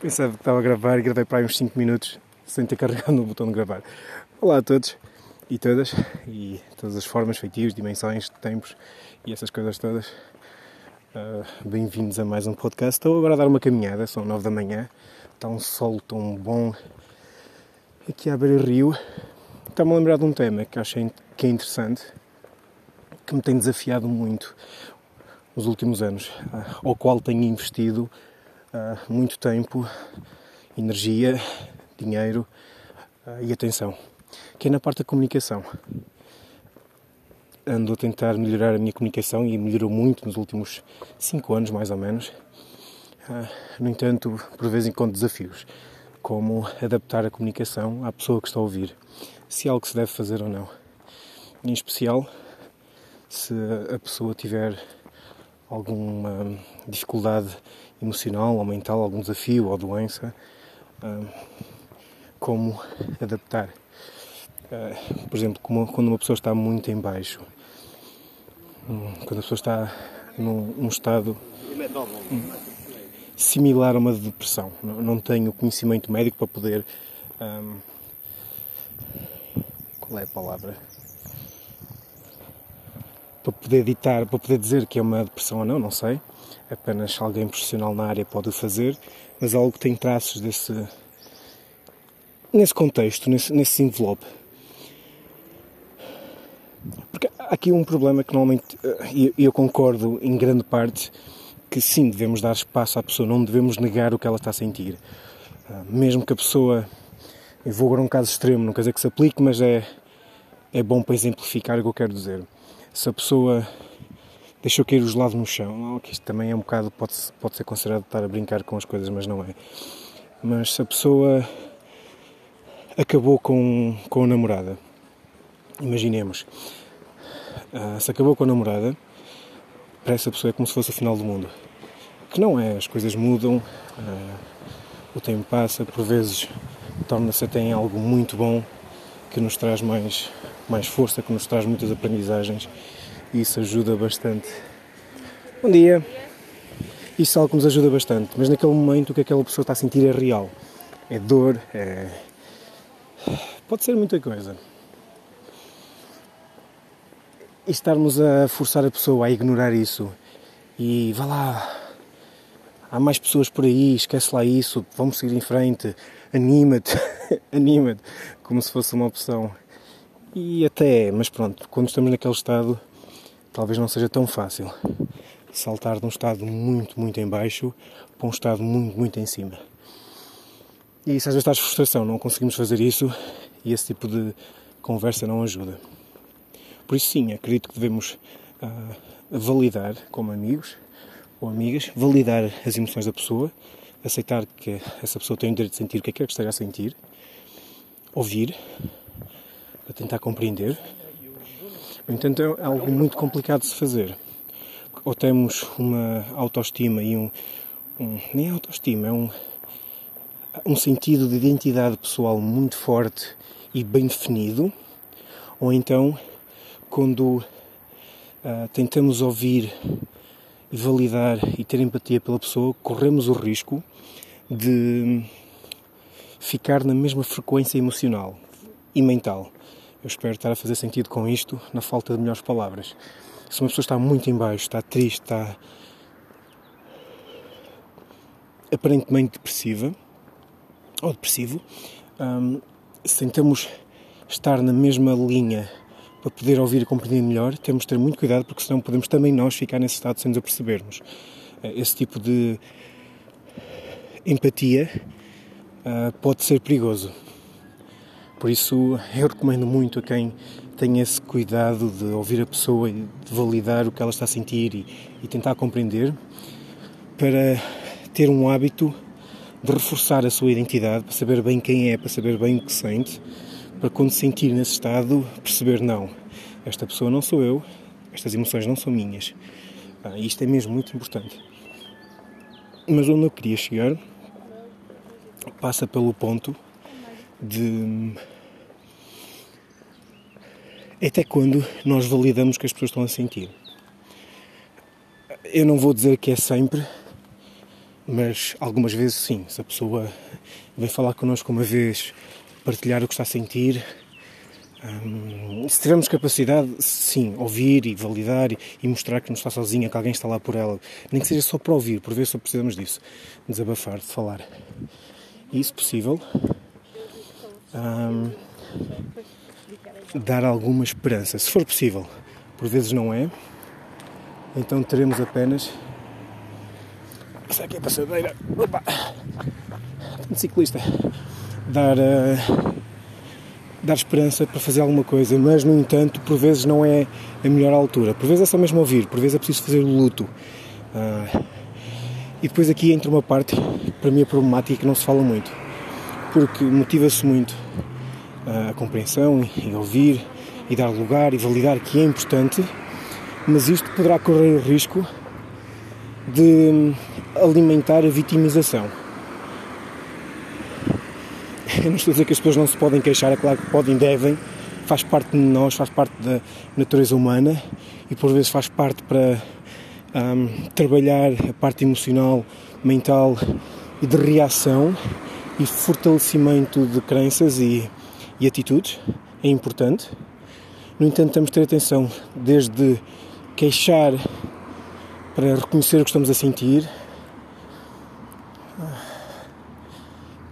Pensava que estava a gravar e gravei para aí uns 5 minutos sem ter carregado no botão de gravar. Olá a todos e todas, e todas as formas, feitios, dimensões, tempos e essas coisas todas. Uh, Bem-vindos a mais um podcast. Estou agora a dar uma caminhada, são 9 da manhã, está um sol tão bom aqui à beira-rio. Está-me a lembrar de um tema que achei que é interessante, que me tem desafiado muito nos últimos anos, uh, ao qual tenho investido uh, muito tempo, energia, dinheiro uh, e atenção, que é na parte da comunicação. Ando a tentar melhorar a minha comunicação e melhorou muito nos últimos 5 anos, mais ou menos. Uh, no entanto, por vezes encontro desafios, como adaptar a comunicação à pessoa que está a ouvir, se é algo se deve fazer ou não. Em especial, se a pessoa tiver alguma dificuldade emocional ou mental, algum desafio ou doença, como adaptar. Ah, por exemplo, quando uma pessoa está muito em baixo, hum, quando a pessoa está num, estado hum, similar a uma depressão, não tenho conhecimento médico para poder. Qual é a palavra? Poder ditar, para poder dizer que é uma depressão ou não, não sei apenas alguém profissional na área pode o fazer, mas algo que tem traços desse, nesse contexto, nesse, nesse envelope. Porque há aqui um problema que normalmente, eh, e eu concordo em grande parte, que sim, devemos dar espaço à pessoa, não devemos negar o que ela está a sentir. Ah, mesmo que a pessoa, eu vou agora um caso extremo, não quer dizer que se aplique, mas é, é bom para exemplificar o que eu quero dizer. Se a pessoa deixou cair o gelado no chão. que isto também é um bocado, pode, pode ser considerado estar a brincar com as coisas, mas não é. Mas se a pessoa acabou com, com a namorada, imaginemos, uh, se acabou com a namorada, para essa pessoa é como se fosse o final do mundo. Que não é, as coisas mudam, uh, o tempo passa, por vezes torna-se até em algo muito bom que nos traz mais, mais força, que nos traz muitas aprendizagens isso ajuda bastante. Bom dia! Isso é algo que nos ajuda bastante, mas naquele momento o que aquela pessoa está a sentir é real. É dor, é. Pode ser muita coisa. E estarmos a forçar a pessoa a ignorar isso e vá lá, há mais pessoas por aí, esquece lá isso, vamos seguir em frente, anima-te, anima-te, como se fosse uma opção. E até, mas pronto, quando estamos naquele estado, talvez não seja tão fácil saltar de um estado muito, muito em baixo para um estado muito, muito em cima. E isso às vezes traz frustração, não conseguimos fazer isso e esse tipo de conversa não ajuda. Por isso, sim, acredito que devemos uh, validar como amigos ou amigas, validar as emoções da pessoa, aceitar que essa pessoa tem o direito de sentir o que é que esteja a sentir, ouvir, a tentar compreender no entanto, é algo muito complicado de se fazer. Ou temos uma autoestima e um. um nem autoestima, é um, um sentido de identidade pessoal muito forte e bem definido, ou então, quando uh, tentamos ouvir validar e ter empatia pela pessoa, corremos o risco de ficar na mesma frequência emocional e mental. Eu espero estar a fazer sentido com isto, na falta de melhores palavras. Se uma pessoa está muito em baixo, está triste, está aparentemente depressiva ou depressivo, hum, se tentamos estar na mesma linha para poder ouvir e compreender melhor, temos de ter muito cuidado porque senão podemos também nós ficar nesse estado sem nos apercebermos. Eh, esse tipo de empatia uh, pode ser perigoso. Por isso, eu recomendo muito a quem tem esse cuidado de ouvir a pessoa e de validar o que ela está a sentir e, e tentar compreender, para ter um hábito de reforçar a sua identidade, para saber bem quem é, para saber bem o que sente, para quando se sentir nesse estado, perceber: não, esta pessoa não sou eu, estas emoções não são minhas. Ah, isto é mesmo muito importante. Mas onde eu queria chegar passa pelo ponto de até quando nós validamos que as pessoas estão a sentir. Eu não vou dizer que é sempre, mas algumas vezes sim, se a pessoa vem falar connosco uma vez, partilhar o que está a sentir, hum, se tivermos capacidade, sim, ouvir e validar e mostrar que não está sozinha, que alguém está lá por ela, nem que seja só para ouvir, por vezes só precisamos disso, desabafar, de falar. E, se possível, hum, dar alguma esperança, se for possível. Por vezes não é, então teremos apenas essa aqui é passadeira. Opa! De ciclista. Dar, uh, dar esperança para fazer alguma coisa, mas no entanto, por vezes não é a melhor altura. Por vezes é só mesmo ouvir, por vezes é preciso fazer o luto. Uh, e depois aqui entra uma parte para mim é problemática que não se fala muito, porque motiva-se muito uh, a compreensão e ouvir e dar lugar e validar que é importante, mas isto poderá correr o risco de alimentar a vitimização. Eu não estou a dizer que as pessoas não se podem queixar, é claro que podem, devem, faz parte de nós, faz parte da natureza humana e por vezes faz parte para um, trabalhar a parte emocional, mental e de reação e fortalecimento de crenças e, e atitudes, é importante. No entanto, temos de ter atenção desde queixar para reconhecer o que estamos a sentir,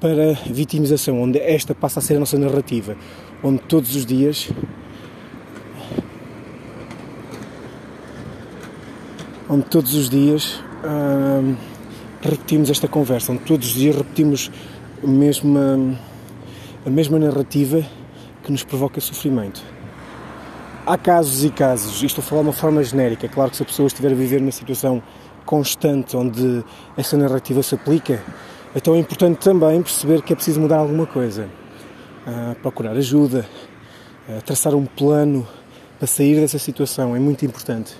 para vitimização, onde esta passa a ser a nossa narrativa, onde todos os dias onde todos os dias hum, repetimos esta conversa, onde todos os dias repetimos a mesma, a mesma narrativa que nos provoca sofrimento. Há casos e casos, isto a falar de uma forma genérica, claro que se a pessoa estiver a viver numa situação constante onde essa narrativa se aplica, então é importante também perceber que é preciso mudar alguma coisa. Uh, procurar ajuda, uh, traçar um plano para sair dessa situação é muito importante.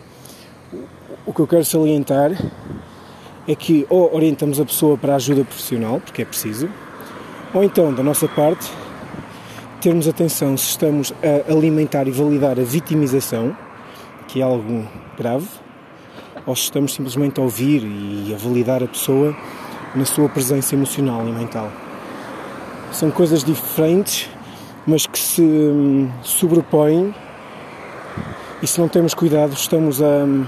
O que eu quero salientar é que ou orientamos a pessoa para ajuda profissional, porque é preciso, ou então, da nossa parte, termos atenção se estamos a alimentar e validar a vitimização, que é algo grave, ou se estamos simplesmente a ouvir e a validar a pessoa na sua presença emocional e mental. São coisas diferentes, mas que se hum, sobrepõem e se não temos cuidado estamos a, hum,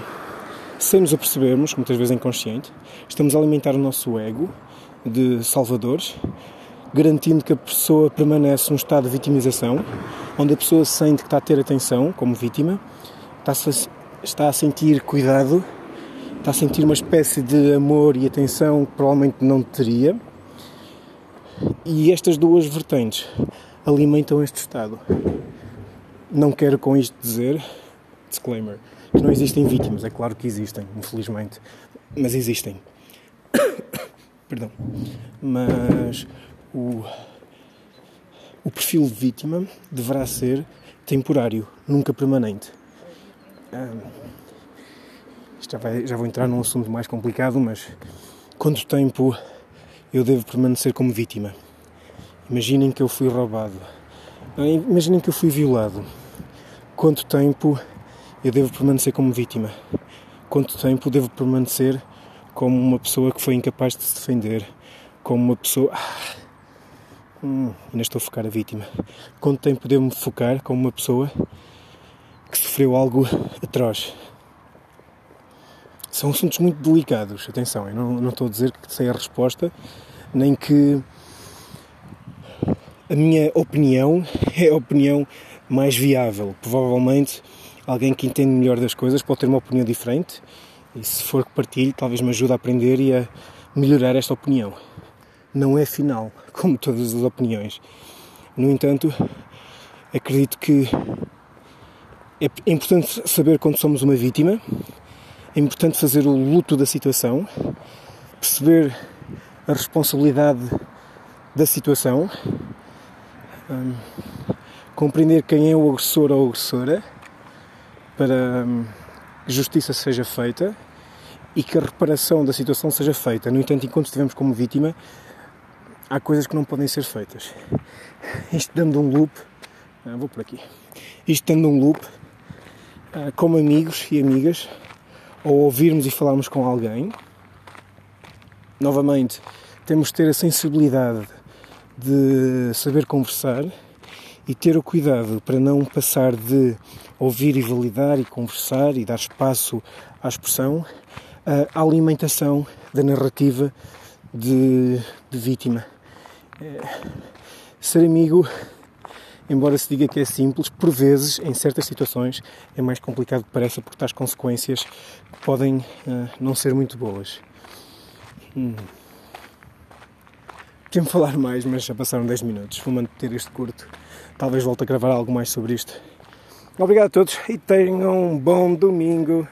sem nos apercebermos, muitas vezes inconsciente, estamos a alimentar o nosso ego de salvadores garantindo que a pessoa permanece num estado de vitimização, onde a pessoa sente que está a ter atenção como vítima, está a, está a sentir cuidado, está a sentir uma espécie de amor e atenção que provavelmente não teria. E estas duas vertentes alimentam este estado. Não quero com isto dizer, disclaimer, que não existem vítimas. É claro que existem, infelizmente, mas existem. Perdão. Mas o, o perfil de vítima deverá ser temporário, nunca permanente. Já, vai, já vou entrar num assunto mais complicado, mas quanto tempo eu devo permanecer como vítima? Imaginem que eu fui roubado. Imaginem que eu fui violado. Quanto tempo eu devo permanecer como vítima? Quanto tempo devo permanecer como uma pessoa que foi incapaz de se defender? Como uma pessoa. Ah, Hum, ainda estou a focar a vítima. Quanto tempo devo me focar como uma pessoa que sofreu algo atroz? São assuntos muito delicados, atenção, eu não, não estou a dizer que sei a resposta, nem que a minha opinião é a opinião mais viável. Provavelmente alguém que entende melhor das coisas pode ter uma opinião diferente e se for que partilhe, talvez me ajude a aprender e a melhorar esta opinião não é final, como todas as opiniões. No entanto, acredito que é importante saber quando somos uma vítima, é importante fazer o luto da situação, perceber a responsabilidade da situação, um, compreender quem é o agressor ou agressora para um, que justiça seja feita e que a reparação da situação seja feita. No entanto, enquanto estivemos como vítima, há coisas que não podem ser feitas. Isto dando um loop, ah, vou por aqui, isto dando um loop, ah, como amigos e amigas, ou ouvirmos e falarmos com alguém, novamente, temos de ter a sensibilidade de saber conversar e ter o cuidado para não passar de ouvir e validar e conversar e dar espaço à expressão à alimentação da narrativa de, de vítima. É, ser amigo, embora se diga que é simples, por vezes, em certas situações, é mais complicado que pareça porque traz consequências podem uh, não ser muito boas. Hum. Quero falar mais, mas já passaram 10 minutos. Vou manter este curto. Talvez volte a gravar algo mais sobre isto. Obrigado a todos e tenham um bom domingo.